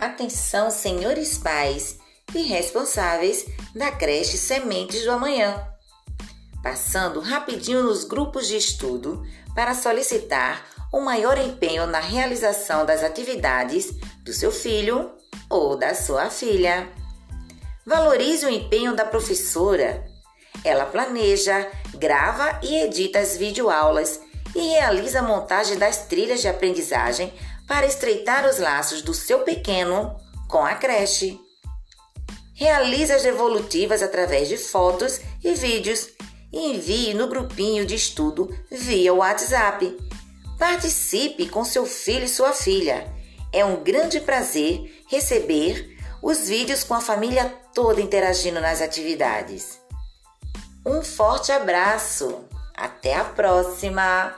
Atenção, senhores pais e responsáveis da creche Sementes do Amanhã. Passando rapidinho nos grupos de estudo para solicitar um maior empenho na realização das atividades do seu filho ou da sua filha. Valorize o empenho da professora. Ela planeja, grava e edita as videoaulas e realiza a montagem das trilhas de aprendizagem para estreitar os laços do seu pequeno com a creche. Realize as devolutivas através de fotos e vídeos e envie no grupinho de estudo via WhatsApp. Participe com seu filho e sua filha. É um grande prazer receber os vídeos com a família toda interagindo nas atividades. Um forte abraço! Até a próxima!